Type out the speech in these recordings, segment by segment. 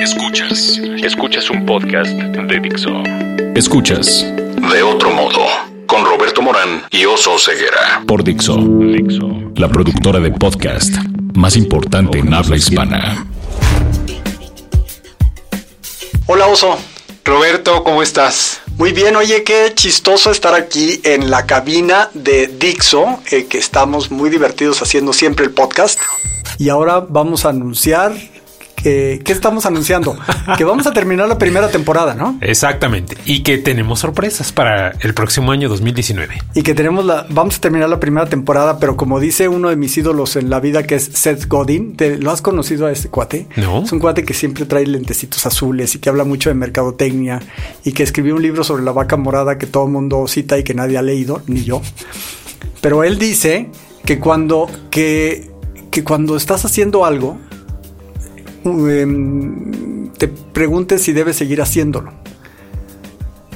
Escuchas. Escuchas un podcast de Dixo. Escuchas. De otro modo. Con Roberto Morán y Oso Ceguera. Por Dixo. Dixo. La productora de podcast más importante en habla hispana. Hola Oso. Roberto, ¿cómo estás? Muy bien, oye, qué chistoso estar aquí en la cabina de Dixo, eh, que estamos muy divertidos haciendo siempre el podcast. Y ahora vamos a anunciar ¿qué estamos anunciando? que vamos a terminar la primera temporada, ¿no? Exactamente. Y que tenemos sorpresas para el próximo año 2019. Y que tenemos la, vamos a terminar la primera temporada, pero como dice uno de mis ídolos en la vida, que es Seth Godin, ¿te, ¿lo has conocido a este cuate? No. Es un cuate que siempre trae lentecitos azules y que habla mucho de mercadotecnia y que escribió un libro sobre la vaca morada que todo el mundo cita y que nadie ha leído, ni yo. Pero él dice que cuando, que, que cuando estás haciendo algo, em, te preguntes si debes seguir haciéndolo.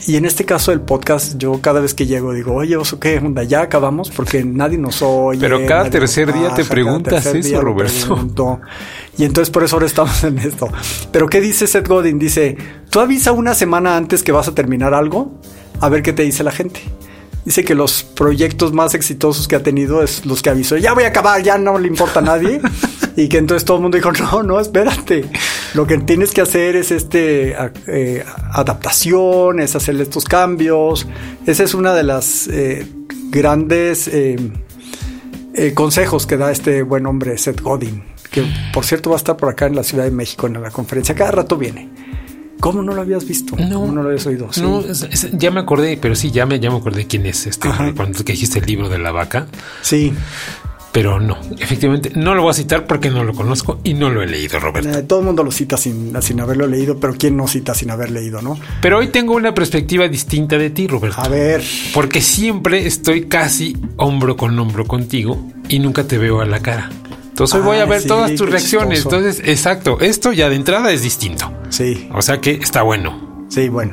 Y en este caso del podcast, yo cada vez que llego digo, oye, oso, ¿qué onda? Ya acabamos porque nadie nos oye. Pero cada tercer día te preguntas eso, Roberto. Y entonces por eso ahora estamos en esto. Pero ¿qué dice Seth Godin? Dice, tú avisa una semana antes que vas a terminar algo, a ver qué te dice la gente. Dice que los proyectos más exitosos que ha tenido es los que avisó, ya voy a acabar, ya no le importa a nadie. y que entonces todo el mundo dijo, no, no, espérate. Lo que tienes que hacer es este eh, adaptación, es hacerle estos cambios. Esa es una de las eh, grandes eh, eh, consejos que da este buen hombre, Seth Godin, que por cierto va a estar por acá en la Ciudad de México en la conferencia. Cada rato viene. ¿Cómo no lo habías visto? No. ¿Cómo no lo habías oído? Sí. No, es- es- ya me acordé, pero sí, ya me, ya me acordé quién es este Ajá. cuando que dijiste el libro de la vaca. Sí. Pero no, efectivamente, no lo voy a citar porque no lo conozco y no lo he leído, Roberto. Eh, todo el mundo lo cita sin, sin haberlo leído, pero ¿quién no cita sin haber leído, no? Pero hoy tengo una perspectiva distinta de ti, Roberto. A ver, Porque siempre estoy casi hombro con hombro contigo y nunca te veo a la cara. Entonces hoy voy a ver sí, todas tus reacciones. chistoso. Entonces, exacto, esto ya de entrada es distinto. sí, O sea que está bueno. sí, bueno.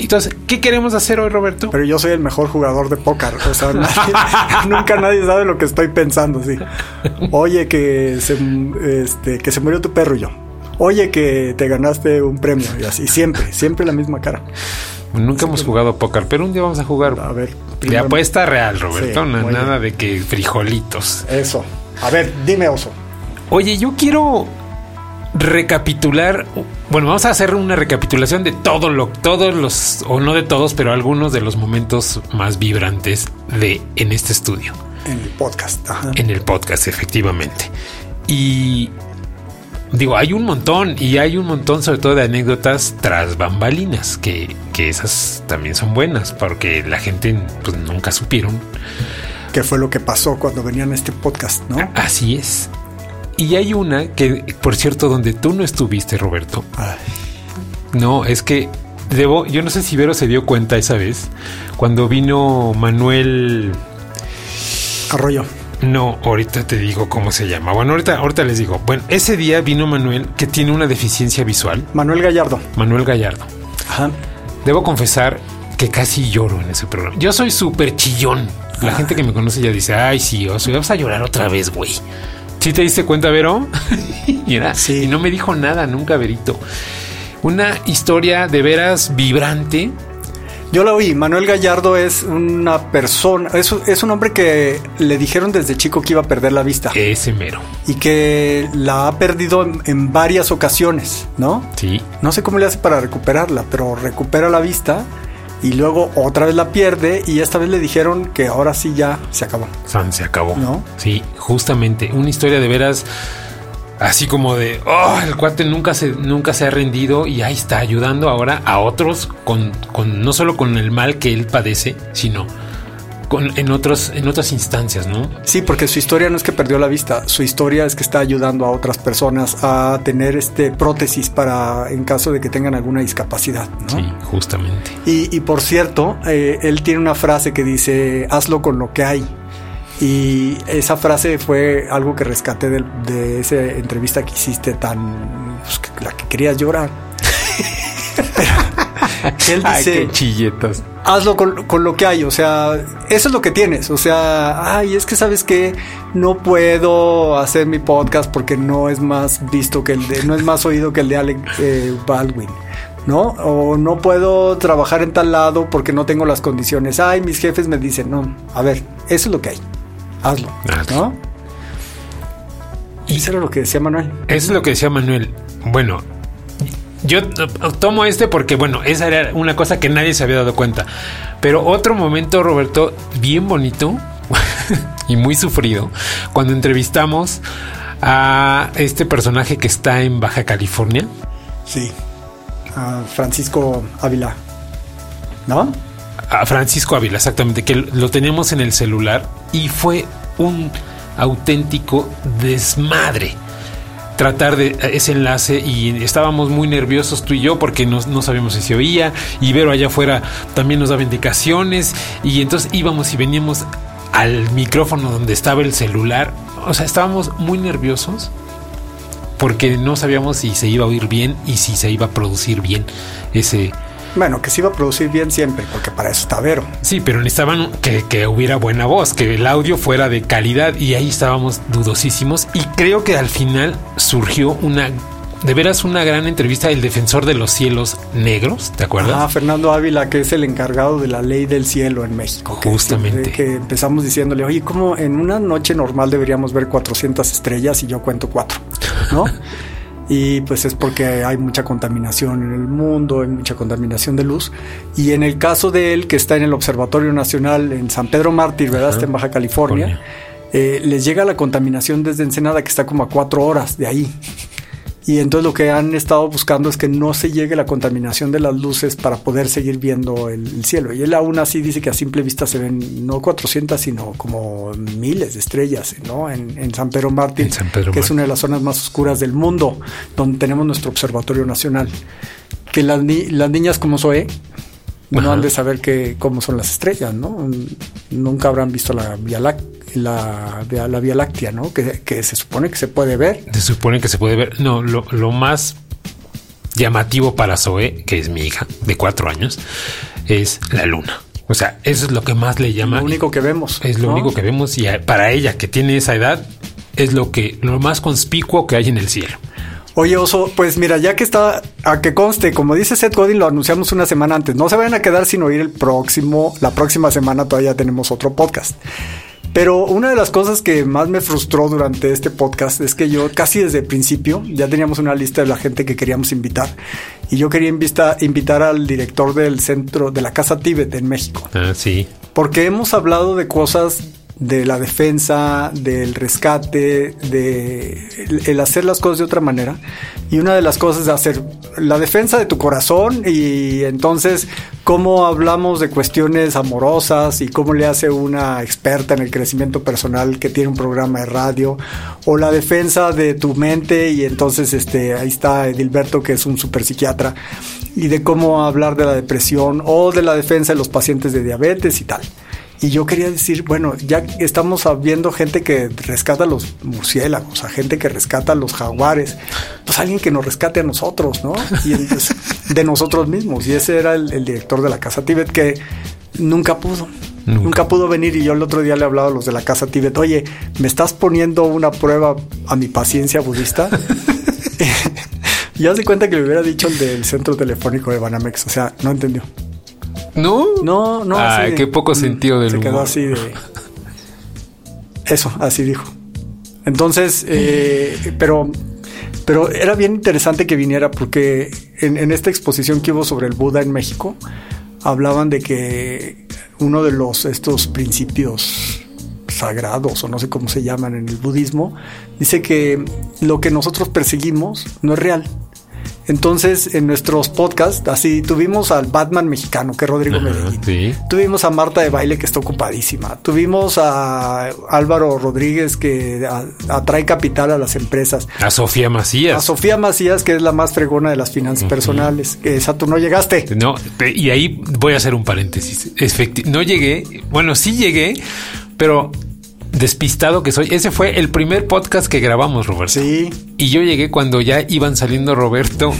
Entonces, ¿qué queremos hacer hoy, Roberto? Pero yo soy el mejor jugador de póker. O sea, nadie- nunca nadie sabe lo que estoy pensando, sí. Oye, que se, este, que se murió tu perro y yo. Oye, que te ganaste un premio y así. Siempre, siempre la misma cara. Nunca hemos jugado póker, pero un día vamos a jugar A ver, de apuesta real, Roberto. Sí, nada de que frijolitos. Eso. A ver, dime, oso. Oye, yo quiero recapitular. Bueno, vamos a hacer una recapitulación de todo lo, todos los, o no de todos, pero algunos de los momentos más vibrantes de en este estudio, En el podcast. Ajá. en el podcast, efectivamente. Y digo, hay un montón, y hay un montón, sobre todo de anécdotas tras bambalinas, que, que esas también son buenas, porque la gente pues, nunca supieron ¿Qué fue lo que pasó cuando venían a este podcast, no? Así es. Y hay una que, por cierto, donde tú no estuviste, Roberto. Ay, No, es que debo, yo no sé si Vero se dio cuenta esa vez, cuando vino Manuel, arroyo. no, ahorita te digo cómo se llama. Bueno, ahorita, ahorita les digo. Bueno, ese día vino Manuel que tiene una deficiencia visual, Manuel Gallardo. Manuel Gallardo. Ajá. Debo confesar que casi lloro en ese programa. Yo soy súper chillón. La gente que me conoce ya dice, ay, sí, oso, vas a llorar otra vez, güey. ¿Sí te diste cuenta, Vero? Mira, Sí. y no me dijo nada nunca, Verito. Una historia de veras vibrante. Yo la oí. Manuel Gallardo es una persona, es, es un hombre que le dijeron desde chico que iba a perder la vista Ese mero. y que la ha perdido en, en varias ocasiones, ¿no? Sí. No sé cómo le hace para recuperarla, pero recupera la vista y luego otra vez la pierde y esta vez le dijeron que ahora sí ya se acabó. San se acabó. ¿No? Sí, justamente. Una historia de veras así como de, oh, el cuate nunca se, nunca se ha rendido y ahí está ayudando ahora a otros con, con no solo con el mal que él padece, sino con, en, otros, en otras instancias, ¿no? Sí, porque su historia no es que perdió la vista, su historia es que está ayudando a otras personas a tener este prótesis para en caso de que tengan alguna discapacidad, ¿no? Sí, justamente. Y, y por cierto, eh, él tiene una frase que dice, hazlo con lo que hay. Y esa frase fue algo que rescaté de, de esa entrevista que hiciste tan... pues, la que querías llorar. pero, Él dice, chilletos. Hazlo con, lo que hay, o sea, eso es lo que tienes, o sea, ay, es que sabes que no puedo hacer mi podcast porque no es más visto que el de, no es más oído que el de Alec eh, Baldwin. ¿no? O no puedo trabajar en tal lado porque no tengo las condiciones. Ay, mis jefes me dicen, no, a ver, eso es lo que hay. Hazlo, ¿no? Y eso era lo que decía Manuel. Eso es lo que decía Manuel. Bueno, yo tomo este porque, bueno, esa era una cosa que nadie se había dado cuenta. Pero otro momento, Roberto, bien bonito y muy sufrido, cuando entrevistamos a este personaje que está en Baja California. Sí a Francisco Ávila, ¿no? A Francisco Ávila, exactamente, que lo tenemos en el celular y fue un auténtico desmadre tratar de ese enlace y estábamos muy nerviosos tú y yo porque no, no sabíamos si se oía y Vero allá afuera también nos daba indicaciones y entonces íbamos y veníamos al micrófono donde estaba el celular, o sea, estábamos muy nerviosos porque no sabíamos si se iba a oír bien y si se iba a producir bien ese... Bueno, que se iba a producir bien siempre, porque para eso está Vero. Sí, pero necesitaban que, que hubiera buena voz, que el audio fuera de calidad y ahí estábamos dudosísimos y creo que al final surgió una de veras una gran entrevista el defensor de los cielos negros, ¿te acuerdas? Ah, Fernando Ávila, que es el encargado de la ley del cielo en México. Justamente. Que, empezamos diciéndole, oye, ¿cómo en una noche normal deberíamos ver 400 estrellas y yo cuento cuatro? ¿No? y pues es porque hay mucha contaminación en el mundo, hay mucha contaminación de luz. Y en el caso de él, que está en el Observatorio Nacional en San Pedro Mártir, ¿verdad? Está en Baja California. Eh, les llega la contaminación desde Ensenada, que está como a cuatro horas de ahí. Y entonces lo que han estado buscando es que no se llegue la contaminación de las luces para poder seguir viendo el, cielo. Y él aún así dice que a simple vista se ven no 400, sino como miles de estrellas, ¿no? En, San Pedro Mártir, que es una de las zonas más oscuras del mundo, donde tenemos nuestro observatorio nacional. Que las, las niñas como Zoe no han de saber que, cómo son las estrellas, ¿no? Nunca habrán visto la Vía la, la Vía Láctea, ¿no? Que, se supone que se puede ver. Se supone que se puede ver. No, lo, más llamativo para Zoe, que es mi hija de cuatro años, es la luna. O sea, eso es lo que más le llama. Lo único que vemos. Es lo único que vemos y para ella que tiene esa edad es lo que lo más conspicuo que hay en el cielo. Oye, Oso, pues mira, ya que está, a que conste, como dice Seth Godin, lo anunciamos una semana antes. No se vayan a quedar sin oír el próximo, la próxima semana todavía tenemos otro podcast. Pero una de las cosas que más me frustró durante este podcast es que yo casi desde el principio ya teníamos una lista de la gente que queríamos invitar. Y yo quería invitar al director del centro de la Casa Tíbet en México. Ah, sí. Porque hemos hablado de cosas de la defensa, del rescate, de el, hacer las cosas de otra manera. Y una de las cosas es hacer la defensa de tu corazón y entonces cómo hablamos de cuestiones amorosas y cómo le hace una experta en el crecimiento personal que tiene un programa de radio o la defensa de tu mente y entonces este ahí está Edilberto que es un super psiquiatra y de cómo hablar de la depresión o de la defensa de los pacientes de diabetes y tal. Y yo quería decir, bueno, ya estamos viendo gente que rescata a los murciélagos, a gente que rescata a los jaguares, pues alguien que nos rescate a nosotros, ¿no? Y de nosotros mismos. Y ese era el, director de la Casa Tíbet que nunca pudo. Nunca. pudo venir y yo el otro día le hablaba a los de la Casa Tíbet, oye, ¿me estás poniendo una prueba a mi paciencia budista? y hace cuenta que le hubiera dicho el del centro telefónico de Banamex, o sea, no entendió. ¿No? No, no. Ay, qué poco mm, sentido del Se quedó así de... Eso, así dijo. Entonces, eh, pero, pero era bien interesante que viniera porque en, esta exposición que hubo sobre el Buda en México, hablaban de que uno de los estos principios sagrados o no sé cómo se llaman en el budismo, dice que lo que nosotros perseguimos no es real. Entonces, en nuestros podcasts, así tuvimos al Batman mexicano, que es Rodrigo Medellín. Tuvimos a Marta de Baile, que está ocupadísima. Tuvimos a Álvaro Rodríguez, que atrae capital a las empresas. A Sofía Macías. A Sofía Macías, que es la más fregona de las finanzas personales. Que esa tú no llegaste. No, y ahí voy a hacer un paréntesis. no llegué, bueno, sí llegué, pero despistado que soy. Ese fue el primer podcast que grabamos, Roberto. Sí. Y yo llegué cuando ya iban saliendo Roberto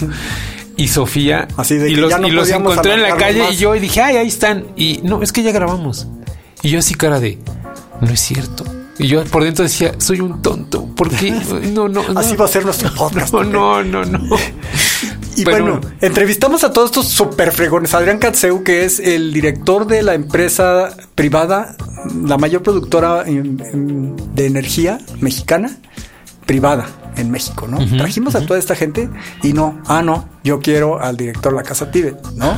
y Sofía. Así de y que los, no y los encontré en la calle más. y yo y dije, ay, ahí están. Y no, es que ya grabamos. Y yo así cara de, no es cierto. Y yo por dentro decía, soy un tonto. ¿Por qué? No, no, no. Así va a ser nuestro podcast. No, no, no, no. Y Pero- bueno, entrevistamos a todos estos super fregones. Adrián Katseu, que es el director de la empresa privada, la mayor productora en- en- de energía mexicana, privada en México, ¿no? Trajimos a toda esta gente y no, ah, no, yo quiero al director la Casa Tíbet, ¿no?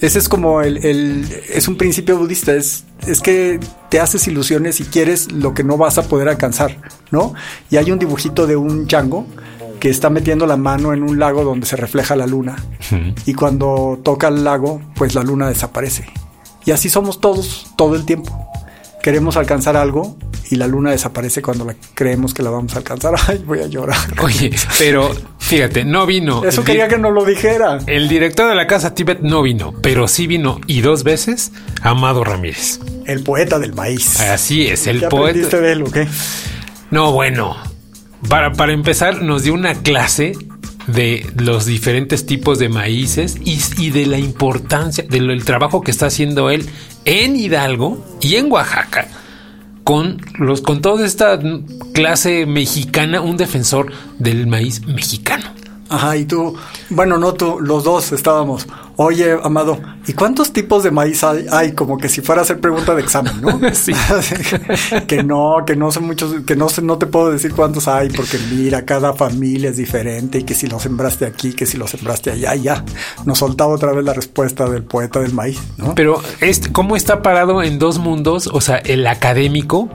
Ese es como el, el- es un principio budista, es, es que te haces ilusiones y quieres lo que no vas a poder alcanzar, ¿no? Y hay un dibujito de un chango que está metiendo la mano en un lago donde se refleja la luna. Y cuando toca el lago, pues la luna desaparece. Y así somos todos todo el tiempo. Queremos alcanzar algo y la luna desaparece cuando la creemos que la vamos a alcanzar. Ay, voy a llorar. Oye, pero fíjate, no vino. Eso quería que no lo dijera. El director de la casa Tibet no vino, pero sí vino y dos veces Amado Ramírez. El poeta del maíz. Así es, el ¿Qué poeta. aprendiste de él o qué? No, bueno. Para, para empezar, nos dio una clase de los diferentes tipos de maíces y, de la importancia del trabajo que está haciendo él en Hidalgo y en Oaxaca con los con toda esta clase mexicana, un defensor del maíz mexicano. Ajá, y tú, bueno, no tú, los dos estábamos. Oye, Amado, ¿y cuántos tipos de maíz hay? Hay como que si fuera a hacer pregunta de examen, ¿no? Sí. que no, que no son muchos, que no sé, no te puedo decir cuántos hay, porque mira, cada familia es diferente y que si lo sembraste aquí, que si lo sembraste allá, y ya. Nos soltaba otra vez la respuesta del poeta del maíz, ¿no? Pero este, ¿cómo está parado en dos mundos? O sea, el académico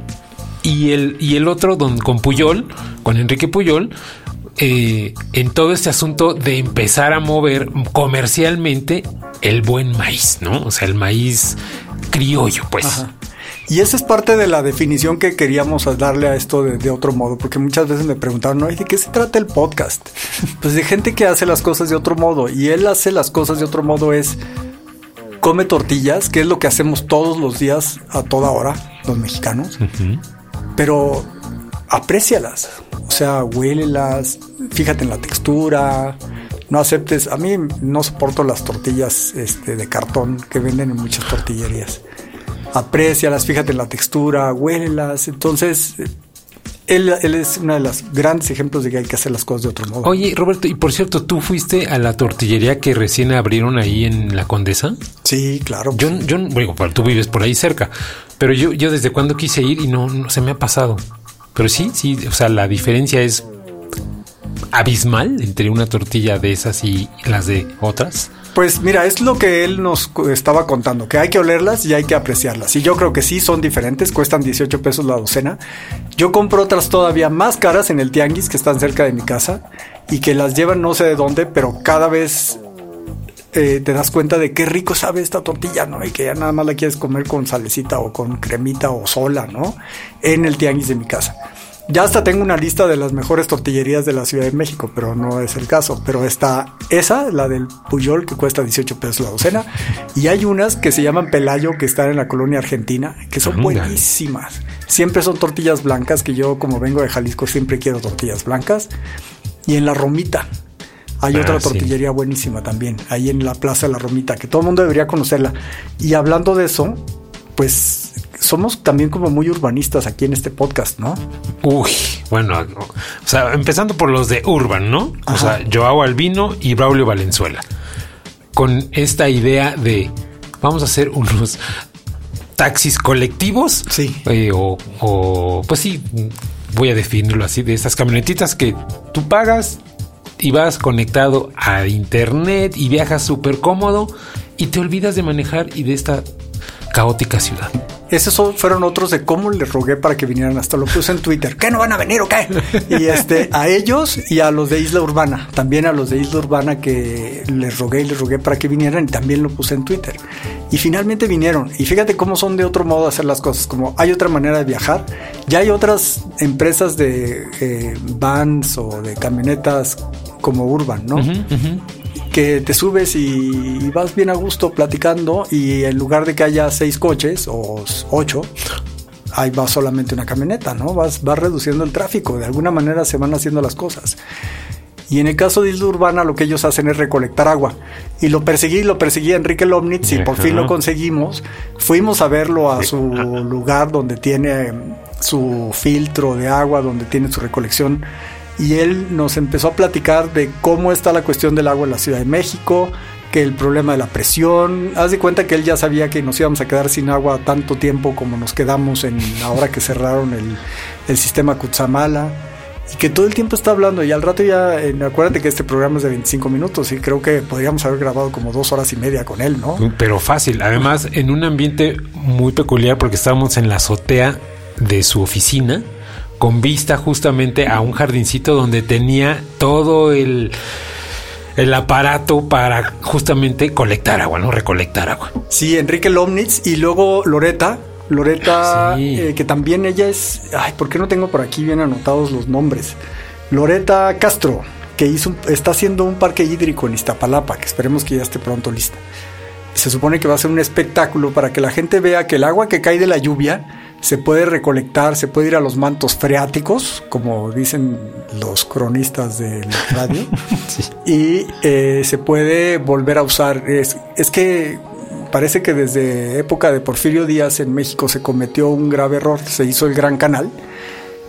y el, y el otro don, con Puyol, con Enrique Puyol, eh, en todo este asunto de empezar a mover comercialmente el buen maíz, ¿no? O sea, el maíz criollo, pues. Ajá. Y esa es parte de la definición que queríamos darle a esto de, de otro modo, porque muchas veces me preguntaron, ¿no? ¿Y de qué se trata el podcast? Pues de gente que hace las cosas de otro modo, y él hace las cosas de otro modo es come tortillas, que es lo que hacemos todos los días a toda hora, los mexicanos, pero aprécialas, o sea, huélelas, fíjate en la textura, no aceptes, a mí no soporto las tortillas este, de cartón que venden en muchas tortillerías. Aprécialas, fíjate en la textura, huélelas, entonces él, él es uno de los grandes ejemplos de que hay que hacer las cosas de otro modo. Oye, Roberto, y por cierto, ¿tú fuiste a la tortillería que recién abrieron ahí en la Condesa? Sí, claro. Yo, yo, bueno, tú vives por ahí cerca, pero yo, yo desde cuando quise ir y no, no se me ha pasado. Pero sí, sí, o sea, la diferencia es abismal entre una tortilla de esas y las de otras. Pues mira, es lo que él nos estaba contando, que hay que olerlas y hay que apreciarlas. Y yo creo que sí son diferentes, cuestan 18 pesos la docena. Yo compro otras todavía más caras en el tianguis que están cerca de mi casa y que las llevan no sé de dónde, pero cada vez eh, te das cuenta de qué rico sabe esta tortilla, ¿no? Y que ya nada más la quieres comer con salecita o con cremita o sola, ¿no? En el tianguis de mi casa. Ya hasta tengo una lista de las mejores tortillerías de la Ciudad de México, pero no es el caso. Pero está esa, la del Puyol, que cuesta 18 pesos la docena. Y hay unas que se llaman Pelayo, que están en la colonia argentina, que son buenísimas. Siempre son tortillas blancas, que yo como vengo de Jalisco siempre quiero tortillas blancas. Y en la Romita. Hay Ah, otra sí. tortillería buenísima también, ahí en la Plaza de la Romita, que todo el mundo debería conocerla. Y hablando de eso, pues somos también como muy urbanistas aquí en este podcast, ¿no? Uy, bueno, o sea, empezando por los de Urban, ¿no? O sea, Joao Albino y Braulio Valenzuela. Con esta idea de vamos a hacer unos taxis colectivos. Sí. Eh, o, o, pues sí, voy a definirlo así, de estas camionetitas que tú pagas y vas conectado a internet y viajas súper cómodo y te olvidas de manejar y de esta caótica ciudad. Esos fueron otros de cómo les rogué para que vinieran. Hasta lo puse en Twitter. ¿Qué no van a venir o qué? Y este, a ellos y a los de Isla Urbana. También a los de Isla Urbana que les rogué y les rogué para que vinieran y también lo puse en Twitter. Y finalmente vinieron. Y fíjate cómo son de otro modo hacer las cosas. Como hay otra manera de viajar. Ya hay otras empresas de eh, vans o de camionetas como Urban, ¿no? que te subes y, vas bien a gusto platicando y en lugar de que haya seis coches o ocho, ahí va solamente una camioneta, ¿no? Vas, vas reduciendo el tráfico, de alguna manera se van haciendo las cosas. Y en el caso de Isla Urbana lo que ellos hacen es recolectar agua. Y lo perseguí, lo perseguí a Enrique Lomnitz y por fin lo conseguimos. Fuimos a verlo a su lugar donde tiene su filtro de agua, donde tiene su recolección. Y él nos empezó a platicar de cómo está la cuestión del agua en la Ciudad de México, que el problema de la presión. Haz de cuenta que él ya sabía que nos íbamos a quedar sin agua tanto tiempo como nos quedamos en ahora que cerraron el, sistema Kutsamala y que todo el tiempo está hablando y al rato ya, acuérdate que este programa es de 25 minutos y creo que podríamos haber grabado como dos horas y media con él, ¿no? Pero fácil, además en un ambiente muy peculiar porque estábamos en la azotea de su oficina con vista justamente a un jardincito donde tenía todo el el aparato para justamente colectar agua, ¿no? Recolectar agua. Sí, Enrique Lomnitz y luego Loreta, Loreta, eh, que también ella es. Ay, ¿por qué no tengo por aquí bien anotados los nombres? Loreta Castro, que hizo está haciendo un parque hídrico en Iztapalapa, que esperemos que ya esté pronto lista. Se supone que va a ser un espectáculo para que la gente vea que el agua que cae de la lluvia se puede recolectar, se puede ir a los mantos freáticos, como dicen los cronistas del radio, y eh, se puede volver a usar. Es, es que parece que desde época de Porfirio Díaz en México se cometió un grave error, se hizo el Gran Canal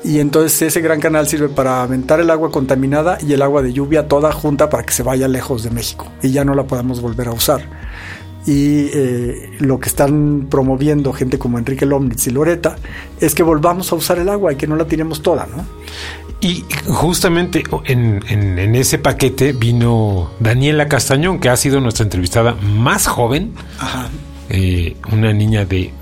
y entonces ese Gran Canal sirve para aventar el agua contaminada y el agua de lluvia toda junta para que se vaya lejos de México y ya no la podamos volver a usar. Y eh, lo que están promoviendo gente como Enrique Lomnitz y Loreta es que volvamos a usar el agua y que no la tiremos toda, ¿no? Y justamente en, ese paquete vino Daniela Castañón, que ha sido nuestra entrevistada más joven. Eh, una niña de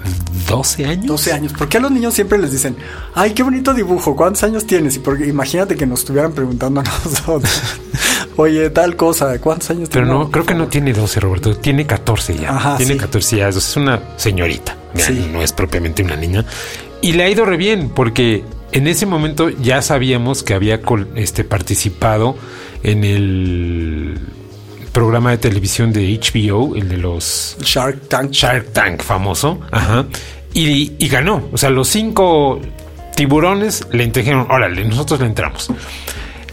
12 años. 12 años. Porque a los niños siempre les dicen, ay, qué bonito dibujo, ¿cuántos años tienes? Y porque imagínate que nos estuvieran preguntando a nosotros, oye, tal cosa, ¿cuántos años tienes? Pero no, creo que no tiene 12, Roberto, tiene 14 ya. tiene 14 ya, es una señorita, no es propiamente una niña. Y le ha ido re bien, porque en ese momento ya sabíamos que había este, participado en el programa de televisión de HBO, el de los Shark Tank. Shark Tank famoso. Ajá. Y, ganó. O sea, los cinco tiburones le dijeron, órale, nosotros le entramos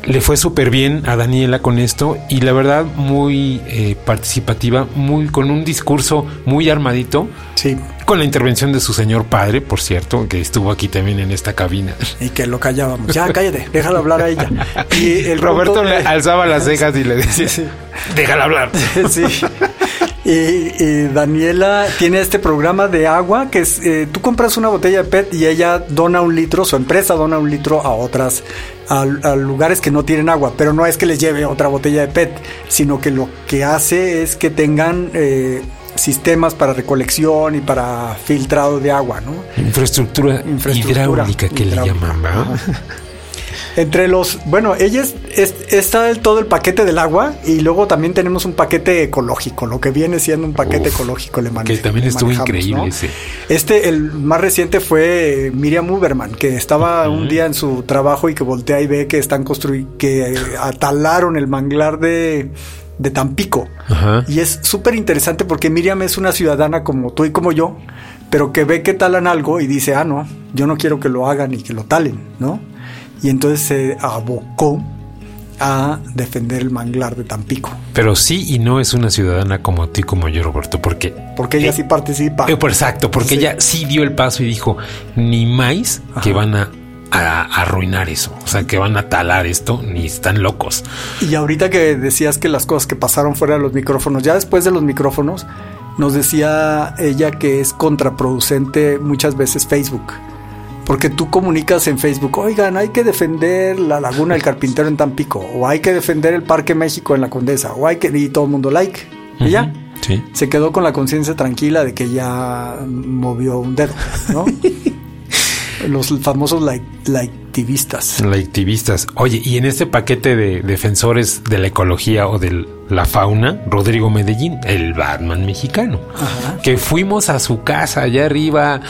le fue súper bien a Daniela con esto y la verdad muy eh, participativa, muy con un discurso muy armadito. Sí. Con la intervención de su señor padre, por cierto, que estuvo aquí también en esta cabina. Y que lo callábamos. Ya, cállate, déjalo hablar a ella. Y el Roberto le alzaba las cejas y le decía, sí, déjala hablar. Sí. Y, Daniela tiene este programa de agua que es, eh, tú compras una botella de PET y ella dona un litro, su empresa dona un litro a otras, a, lugares que no tienen agua, pero no es que les lleve otra botella de PET, sino que lo que hace es que tengan eh, sistemas para recolección y para filtrado de agua, ¿no? Infraestructura, hidráulica que le llaman, entre los, bueno, ella es, está el, todo el paquete del agua y luego también tenemos un paquete ecológico, lo que viene siendo un paquete ecológico le Que también estuvo increíble, sí. Este, el más reciente fue Miriam Uberman, que estaba un día en su trabajo y que voltea y ve que están construyendo, que atalaron el manglar de, de Tampico. Y es súper interesante porque Miriam es una ciudadana como tú y como yo, pero que ve que talan algo y dice, ah, no, yo no quiero que lo hagan y que lo talen, ¿no? Y entonces se abocó a defender el manglar de Tampico. Pero sí y no es una ciudadana como ti, como yo, Roberto, porque... Porque ella sí participa. Eh, exacto, porque ella sí dio el paso y dijo, ni más que van a, arruinar eso, o sea, que van a talar esto, ni están locos. Y ahorita que decías que las cosas que pasaron fuera de los micrófonos, ya después de los micrófonos, nos decía ella que es contraproducente muchas veces Facebook porque tú comunicas en Facebook, oigan, hay que defender la Laguna del Carpintero en Tampico, o hay que defender el Parque México en la Condesa, o hay que. Y todo el mundo like. Y ya. Sí. Se quedó con la conciencia tranquila de que ya movió un dedo, ¿no? Los famosos like, liketivistas. Liketivistas. Oye, y en este paquete de defensores de la ecología o de la fauna, Rodrigo Medellín, el Batman mexicano, que fuimos a su casa allá arriba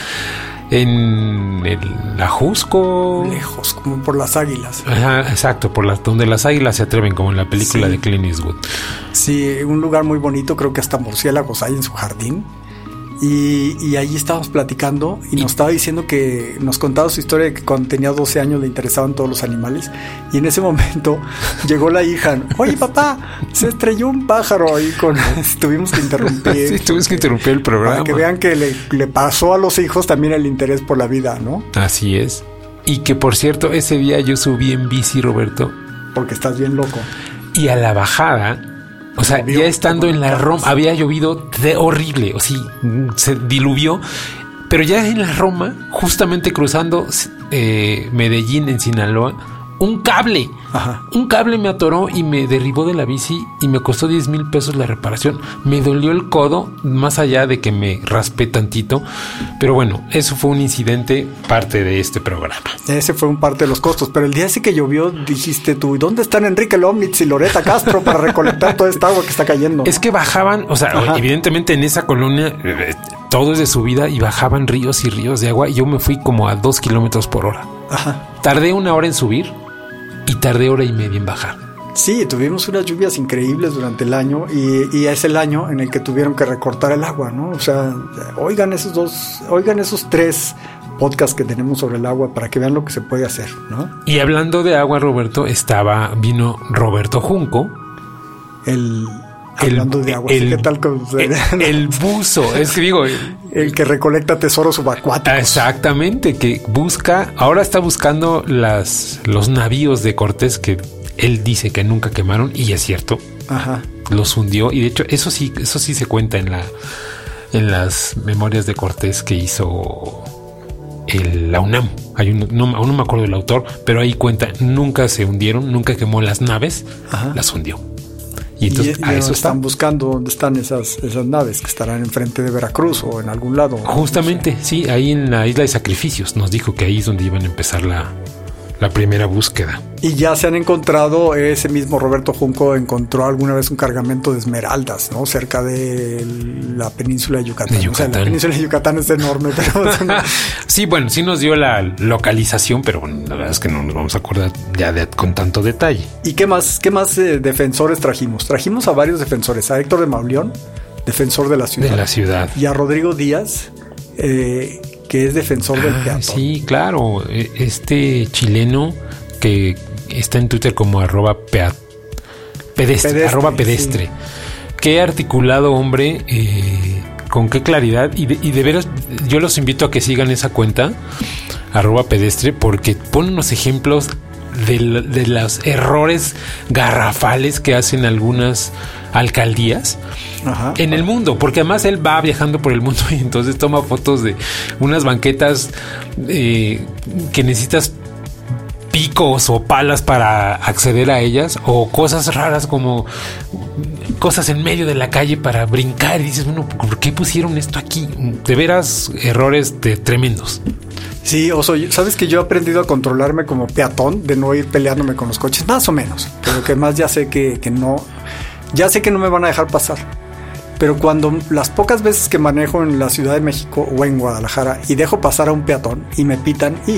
en el Ajusco. Lejos, como por las águilas. exacto, por las donde las águilas se atreven, como en la película de Clint Eastwood. Sí, un lugar muy bonito, creo que hasta murciélagos hay en su jardín. Y, y ahí estábamos platicando y, nos estaba diciendo que nos contaba su historia de que cuando tenía 12 años le interesaban todos los animales. Y en ese momento llegó la hija, oye papá, se estrelló un pájaro y con tuvimos que interrumpir. sí, tuvimos que interrumpir el programa. Para que vean que le, le pasó a los hijos también el interés por la vida, ¿no? Así es. Y que por cierto, ese día yo subí en bici, Roberto. Porque estás bien loco. Y a la bajada, o sea, ya estando en la Roma, había llovido de horrible, o sí, se diluvió. Pero ya en la Roma, justamente cruzando eh, Medellín en Sinaloa, un cable. Un cable me atoró y me derribó de la bici y me costó 10 mil pesos la reparación. Me dolió el codo, más allá de que me raspé tantito. Pero bueno, eso fue un incidente parte de este programa. Ese fue un parte de los costos. Pero el día ese que llovió, dijiste tú, ¿dónde están Enrique Lomnitz y Loreta Castro para recolectar toda esta agua que está cayendo? Es que bajaban, o sea, evidentemente en esa colonia eh, todo es de subida y bajaban ríos y ríos de agua. Y yo me fui como a dos kilómetros por hora. Ajá. Tardé una hora en subir y tardé hora y media en bajar. Sí, tuvimos unas lluvias increíbles durante el año y, es el año en el que tuvieron que recortar el agua, ¿no? O sea, oigan esos dos, oigan esos tres podcasts que tenemos sobre el agua para que vean lo que se puede hacer, ¿no? Y hablando de agua, Roberto, estaba, vino Roberto Junco. El hablando de agua. El, ¿Qué tal con el, el, buzo, es que digo. El que recolecta tesoros subacuáticos. Exactamente, que busca, ahora está buscando las, los navíos de Cortés que él dice que nunca quemaron, y es cierto. Ajá. Los hundió, y de hecho, eso sí, eso sí se cuenta en la en las memorias de Cortés que hizo el, la UNAM. Hay un, no, aún no me acuerdo del autor, pero ahí cuenta, nunca se hundieron, nunca quemó las naves, las hundió. Y, entonces, a eso están buscando dónde están esas, esas naves que estarán enfrente de Veracruz o en algún lado. Justamente, sí, ahí en la isla de sacrificios. Nos dijo que ahí es donde iban a empezar la, la primera búsqueda. Y ya se han encontrado, ese mismo Roberto Junco encontró alguna vez un cargamento de esmeraldas, ¿no? Cerca de la península de Yucatán. De Yucatán. la península de Yucatán es enorme, pero... sí, bueno, sí nos dio la localización, pero la verdad es que no nos vamos a acordar ya con tanto detalle. ¿Y qué más, qué más eh, defensores trajimos? Trajimos a varios defensores, a Héctor de Mauleón, defensor de la ciudad. De la ciudad. Y a Rodrigo Díaz, eh, que es defensor del ah, peatón. Sí, claro. E, este chileno que está en Twitter como arroba pedestre, arroba pedestre. Qué articulado hombre, eh, con qué claridad. Y de, veras, yo los invito a que sigan esa cuenta, arroba pedestre, porque pone unos ejemplos de, de los errores garrafales que hacen algunas alcaldías en el mundo, porque además él va viajando por el mundo y entonces toma fotos de unas banquetas eh, que necesitas picos o palas para acceder a ellas o cosas raras como cosas en medio de la calle para brincar y dices, bueno, ¿por qué pusieron esto aquí? De veras errores de tremendos. Sí, Oso, sabes que yo he aprendido a controlarme como peatón, de no ir peleándome con los coches, más o menos. Pero que más ya sé que, que no, ya sé que no me van a dejar pasar. Pero cuando las pocas veces que manejo en la Ciudad de México o en Guadalajara y dejo pasar a un peatón y me pitan, y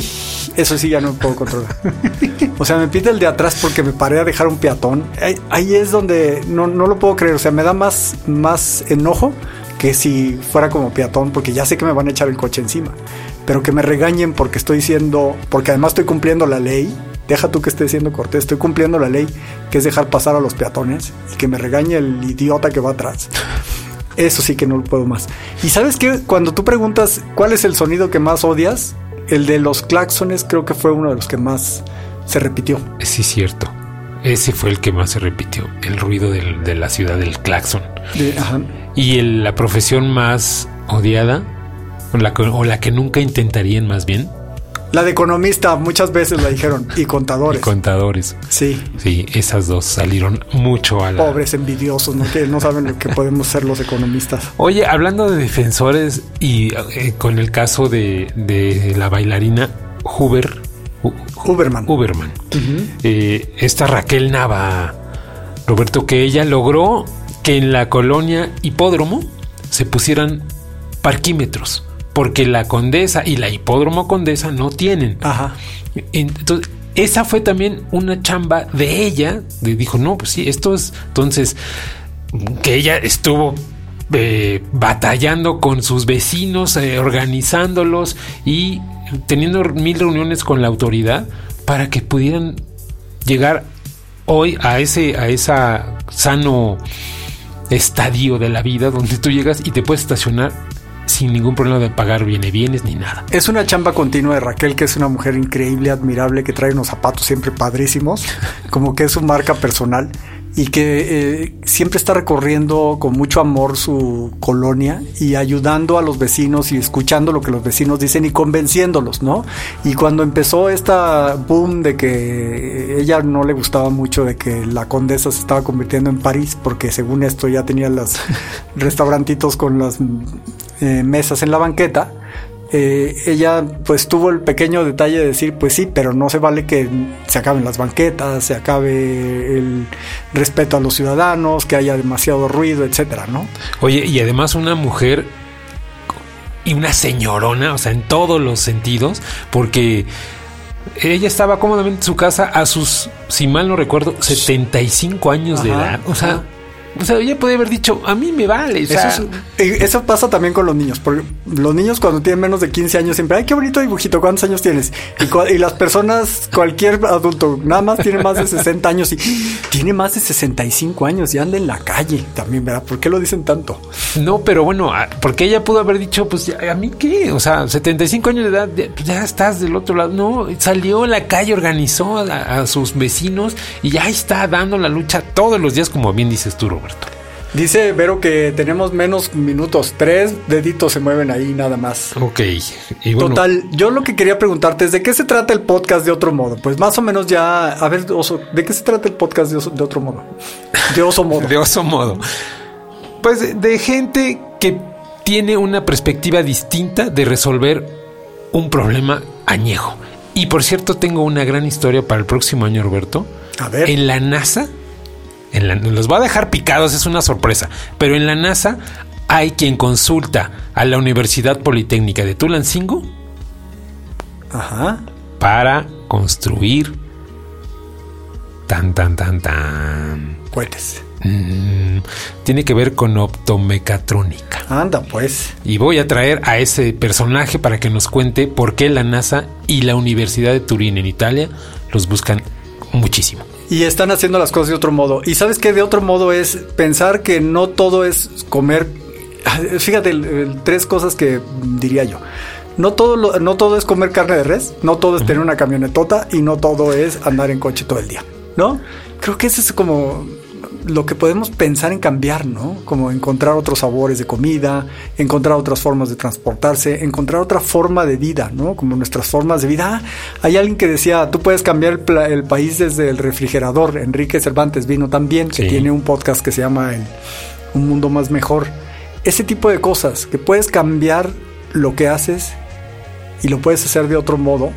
eso sí ya no me puedo controlar. o sea, me pita el de atrás porque me paré a dejar un peatón. Ahí, es donde no, no, lo puedo creer. O sea, me da más, más enojo que si fuera como peatón porque ya sé que me van a echar el coche encima. Pero que me regañen porque estoy siendo, porque además estoy cumpliendo la ley deja tú que esté siendo cortés, estoy cumpliendo la ley, que es dejar pasar a los peatones y que me regañe el idiota que va atrás. Eso sí que no lo puedo más. Y sabes que cuando tú preguntas cuál es el sonido que más odias, el de los claxones creo que fue uno de los que más se repitió. Sí, cierto. Ese fue el que más se repitió, el ruido de la ciudad del claxon. Y la profesión más odiada, o la, o la que nunca intentarían más bien, la de economista muchas veces la dijeron. Y contadores. contadores. Sí. Sí, esas dos salieron mucho a la... Pobres envidiosos, ¿no? Que no saben lo que podemos ser los economistas. Oye, hablando de defensores y eh, con el caso de, la bailarina Huber... Huberman. Huberman. Eh, esta Raquel Nava, Roberto, que ella logró que en la colonia Hipódromo se pusieran parquímetros porque la Condesa y la Hipódromo Condesa no tienen. Ajá. Entonces, esa fue también una chamba de ella. De, dijo, no, pues sí, esto es. Entonces, que ella estuvo eh, batallando con sus vecinos, eh, organizándolos y teniendo mil reuniones con la autoridad para que pudieran llegar hoy a ese a esa sano estadio de la vida donde tú llegas y te puedes estacionar sin ningún problema de pagar viene bienes ni nada. Es una chamba continua de Raquel, que es una mujer increíble, admirable, que trae unos zapatos siempre padrísimos, como que es su marca personal y que eh, siempre está recorriendo con mucho amor su colonia y ayudando a los vecinos y escuchando lo que los vecinos dicen y convenciéndolos, ¿no? Y cuando empezó esta boom de que ella no le gustaba mucho de que la condesa se estaba convirtiendo en París, porque según esto ya tenía los restaurantitos con las eh, mesas en la banqueta, eh, ella pues tuvo el pequeño detalle de decir, pues sí, pero no se vale que se acaben las banquetas, se acabe el respeto a los ciudadanos, que haya demasiado ruido, etcétera, ¿no? Oye, y además una mujer y una señorona, o sea, en todos los sentidos, porque ella estaba cómodamente en su casa a sus, si mal no recuerdo, 75 años de edad. O sea, o sea, ella podría haber dicho, a mí me vale. eso, eso, pasa también con los niños, porque los niños cuando tienen menos de 15 años siempre, ay, qué bonito dibujito, ¿cuántos años tienes? Y, las personas, cualquier adulto, nada más tiene más de 60 años y tiene más de 65 años y anda en la calle también, ¿verdad? ¿Por qué lo dicen tanto? No, pero bueno, porque ella pudo haber dicho, pues, ¿a mí qué? O sea, 75 años de edad, pues, ya estás del otro lado. No, salió a la calle, organizó a, a sus vecinos y ya está dando la lucha todos los días, como bien dices tú, Dice Vero que tenemos menos minutos, tres deditos se mueven ahí nada más. Ok. Y Total, yo lo que quería preguntarte es de qué se trata el podcast de otro modo. Pues más o menos ya, a ver, Oso, ¿de qué se trata el podcast de, de otro modo? De oso modo. de oso modo. Pues de gente que tiene una perspectiva distinta de resolver un problema añejo. Y por cierto, tengo una gran historia para el próximo año, Roberto. A ver. En la NASA los va a dejar picados, es una sorpresa. Pero en la NASA hay quien consulta a la Universidad Politécnica de Tulancingo Ajá. para construir tan tan tan tan cohetes. Mm, tiene que ver con optomecatrónica. Anda, pues. Y voy a traer a ese personaje para que nos cuente por qué la NASA y la Universidad de Turín en Italia los buscan muchísimo y están haciendo las cosas de otro modo. Y sabes que de otro modo es pensar que no todo es comer. Fíjate, tres cosas que diría yo. No todo, no todo es comer carne de res, no todo es tener una camionetota y no todo es andar en coche todo el día, ¿no? Creo que ese es como lo que podemos pensar en cambiar, ¿no? Como encontrar otros sabores de comida, encontrar otras formas de transportarse, encontrar otra forma de vida, ¿no? Como nuestras formas de vida. Ah, hay alguien que decía, tú puedes cambiar el, país desde el refrigerador. Enrique Cervantes vino también, que tiene un podcast que se llama Un Mundo Más Mejor. Ese tipo de cosas, que puedes cambiar lo que haces y lo puedes hacer de otro modo,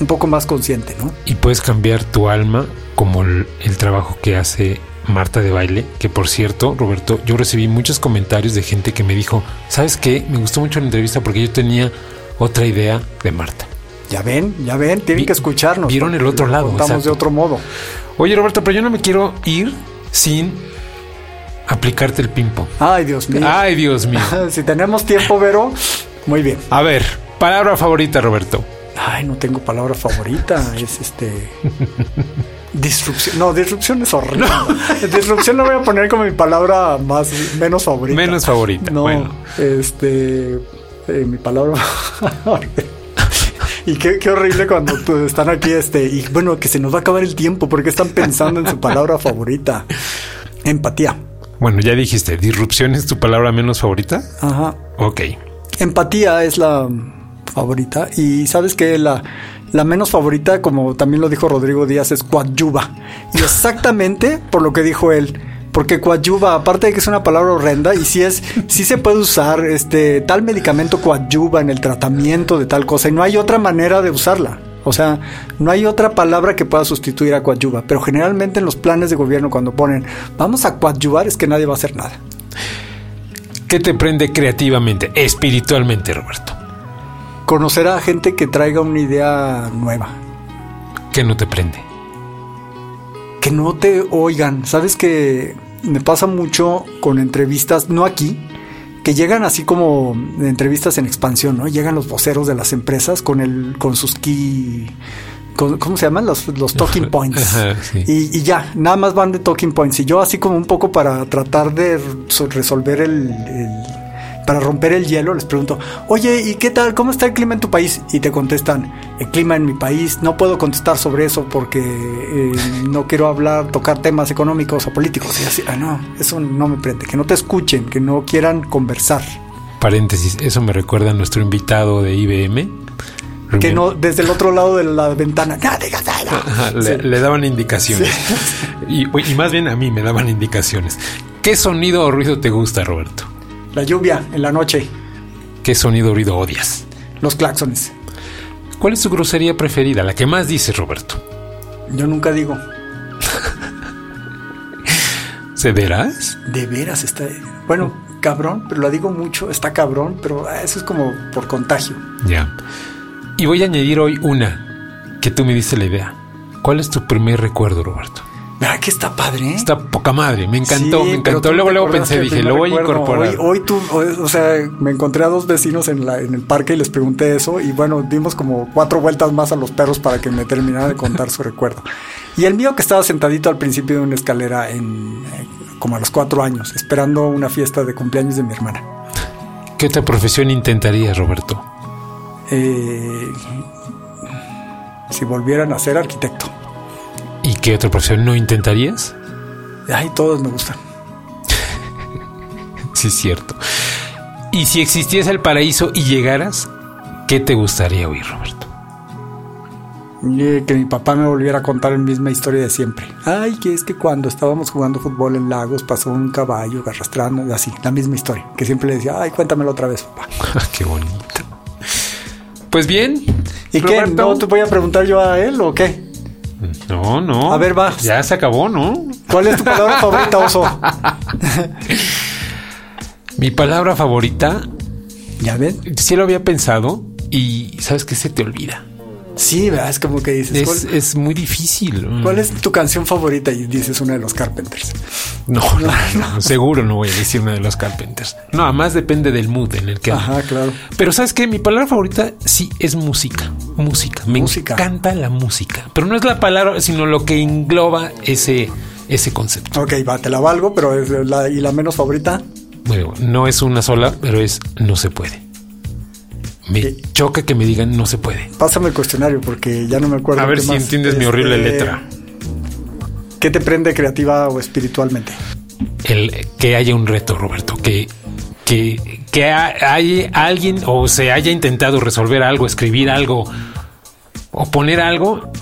un poco más consciente, ¿no? Y puedes cambiar tu alma como el trabajo que hace Marta de baile, que por cierto, Roberto, yo recibí muchos comentarios de gente que me dijo, ¿sabes qué? Me gustó mucho la entrevista porque yo tenía otra idea de Marta. Ya ven, ya ven, tienen que escucharnos. Vieron el otro lado. Estamos de otro modo. Oye, Roberto, pero yo no me quiero ir sin aplicarte el pimpo. Ay, Dios mío. Ay, Dios mío. si tenemos tiempo, Vero, muy bien. A ver, palabra favorita, Roberto. Ay, no tengo palabra favorita. es este. Disrupción. No, disrupción es horrible. disrupción lo voy a poner como mi palabra más menos favorita. Menos favorita. No, este. Eh, mi palabra. y qué, qué, horrible cuando están aquí, este. Y bueno, que se nos va a acabar el tiempo porque están pensando en su palabra favorita. Empatía. Bueno, ya dijiste, disrupción es tu palabra menos favorita. Ajá. Ok. Empatía es la favorita. Y sabes que la la menos favorita, como también lo dijo Rodrigo Díaz, es coadyuva. Y exactamente por lo que dijo él. Porque coadyuva, aparte de que es una palabra horrenda, y si es, si se puede usar este tal medicamento coadyuva en el tratamiento de tal cosa, y no hay otra manera de usarla. O sea, no hay otra palabra que pueda sustituir a coadyuva. Pero generalmente en los planes de gobierno, cuando ponen vamos a coadyuvar, es que nadie va a hacer nada. ¿Qué te prende creativamente, espiritualmente, Roberto? Conocer a gente que traiga una idea nueva. Que no te prende. Que no te oigan. Sabes que me pasa mucho con entrevistas, no aquí, que llegan así como entrevistas en expansión, ¿no? Llegan los voceros de las empresas con el, con sus key ¿cómo se llaman? Los, los talking points. y, ya, nada más van de talking points. Y yo así como un poco para tratar de resolver el, para romper el hielo, les pregunto, oye, ¿y qué tal? ¿Cómo está el clima en tu país? Y te contestan, el clima en mi país, no puedo contestar sobre eso porque eh, no quiero hablar, tocar temas económicos o políticos. Y así, ah, no, eso no me prende, que no te escuchen, que no quieran conversar. Paréntesis, eso me recuerda a nuestro invitado de IBM, que no desde el otro lado de la ventana. le, daban indicaciones. Y, más bien a mí me daban indicaciones. ¿Qué sonido o ruido te gusta, Roberto? La lluvia en la noche. ¿Qué sonido ruido odias? Los claxones. ¿Cuál es tu grosería preferida? La que más dices, Roberto. Yo nunca digo. ¿Se verás? De veras está. Bueno, cabrón, pero lo digo mucho. Está cabrón, pero eso es como por contagio. Ya. Y voy a añadir hoy una que tú me diste la idea. ¿Cuál es tu primer recuerdo, Roberto? ¿Verdad que está padre? Está poca madre, me encantó, me encantó. Luego, luego pensé, dije, lo voy a incorporar. Hoy, tú, o sea, me encontré a dos vecinos en, la, en el parque y les pregunté eso y bueno, dimos como cuatro vueltas más a los perros para que me terminara de contar su recuerdo. Y el mío que estaba sentadito al principio de una escalera en eh, como a los cuatro años, esperando una fiesta de cumpleaños de mi hermana. ¿Qué otra profesión intentarías, Roberto? Eh, si volvieran a ser arquitecto. ¿Y qué otra profesión no intentarías? Ay, todos me gustan. sí, es cierto. Y si existiese el paraíso y llegaras, ¿qué te gustaría oír, Roberto? Que mi papá me volviera a contar la misma historia de siempre. Ay, que es que cuando estábamos jugando fútbol en Lagos pasó un caballo arrastrando, así, la misma historia. Que siempre le decía, ay, cuéntamelo otra vez, papá. qué bonito. Pues bien. ¿Y qué? ¿No te voy a preguntar yo a él o qué? No, no. A ver, va. Ya se acabó, ¿no? ¿Cuál es tu palabra favorita, oso? Mi palabra favorita. ¿Ya ven? Sí lo había pensado y sabes que se te olvida. Sí, ¿verdad? es como que dices. Es, muy difícil. ¿Cuál es tu canción favorita? Y dices una de los Carpenters. No, no, seguro no voy a decir una de los Carpenters. No, además depende del mood en el que. Ajá, claro. Pero sabes que mi palabra favorita sí es música. Música. Me encanta la música. Pero no es la palabra, sino lo que engloba ese, ese concepto. Ok, va, te la valgo, pero es la, ¿y la menos favorita? Bueno, no es una sola, pero es no se puede. Me choca que me digan no se puede. Pásame el cuestionario porque ya no me acuerdo. A ver si entiendes mi horrible este, letra. ¿Qué te prende creativa o espiritualmente? El que haya un reto, Roberto, que que, que hay alguien o se haya intentado resolver algo, escribir algo o poner algo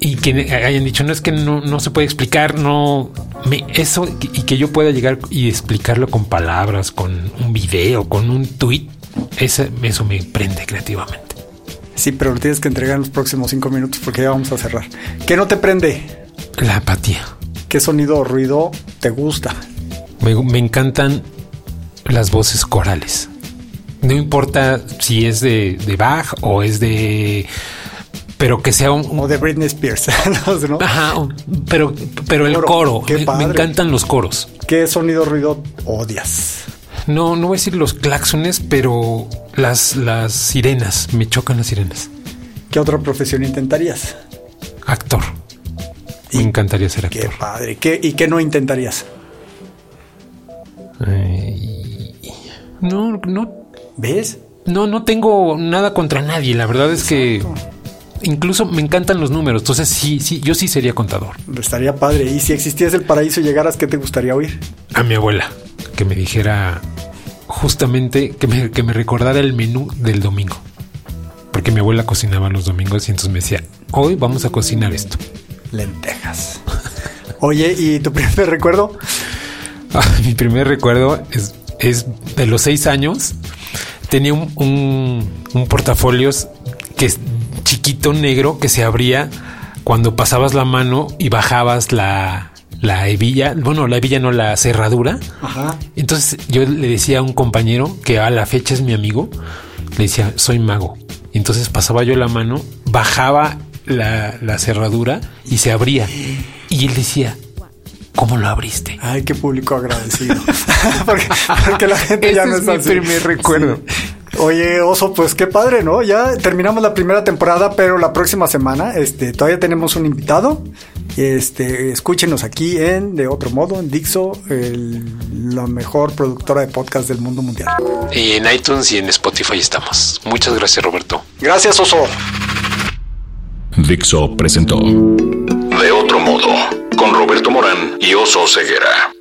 y que hayan dicho no es que no, no se puede explicar, no me, eso y que yo pueda llegar y explicarlo con palabras, con un video, con un tweet ese, eso me prende creativamente. Sí, pero lo tienes que entregar en los próximos cinco minutos porque ya vamos a cerrar. ¿Qué no te prende? La apatía. ¿Qué sonido o ruido te gusta? Me, encantan las voces corales. No importa si es de, de Bach o es de pero que sea un o de Britney Spears Ajá, pero pero el coro, me, encantan los coros qué sonido ruido odias no, no voy a decir los claxones, pero las, las sirenas. Me chocan las sirenas. ¿Qué otra profesión intentarías? Actor. Me encantaría ser actor. Qué padre. ¿Qué, ¿Y qué no intentarías? no, no. ¿Ves? No, no tengo nada contra nadie. La verdad es que incluso me encantan los números. Entonces, sí, sí, yo sí sería contador. Estaría padre. Y si existiese el paraíso y llegaras, ¿qué te gustaría oír? A mi abuela, que me dijera justamente que me, que me recordara el menú del domingo. Porque mi abuela cocinaba los domingos y entonces me decía, hoy vamos a cocinar esto. Lentejas. Oye, ¿y tu primer recuerdo? Ah, mi primer recuerdo es, es, de los seis años. Tenía un, un, un portafolios que es chiquito negro que se abría cuando pasabas la mano y bajabas la, la hebilla, bueno, la hebilla no, la cerradura. Ajá. Entonces yo le decía a un compañero que a la fecha es mi amigo, le decía, soy mago. Entonces pasaba yo la mano, bajaba la, cerradura y se abría. Y él decía, ¿Cómo lo abriste? Ay, qué público agradecido. porque, la gente ya me es mi primer recuerdo. Oye, Oso, pues qué padre, ¿no? Ya terminamos la primera temporada, pero la próxima semana, este, todavía tenemos un invitado. Este, escúchenos aquí en De Otro Modo, en Dixo, la mejor productora de podcast del mundo mundial. Y en iTunes y en Spotify estamos. Muchas gracias, Roberto. Gracias, Oso. Dixo presentó De Otro Modo, con Roberto Morán y Oso Ceguera.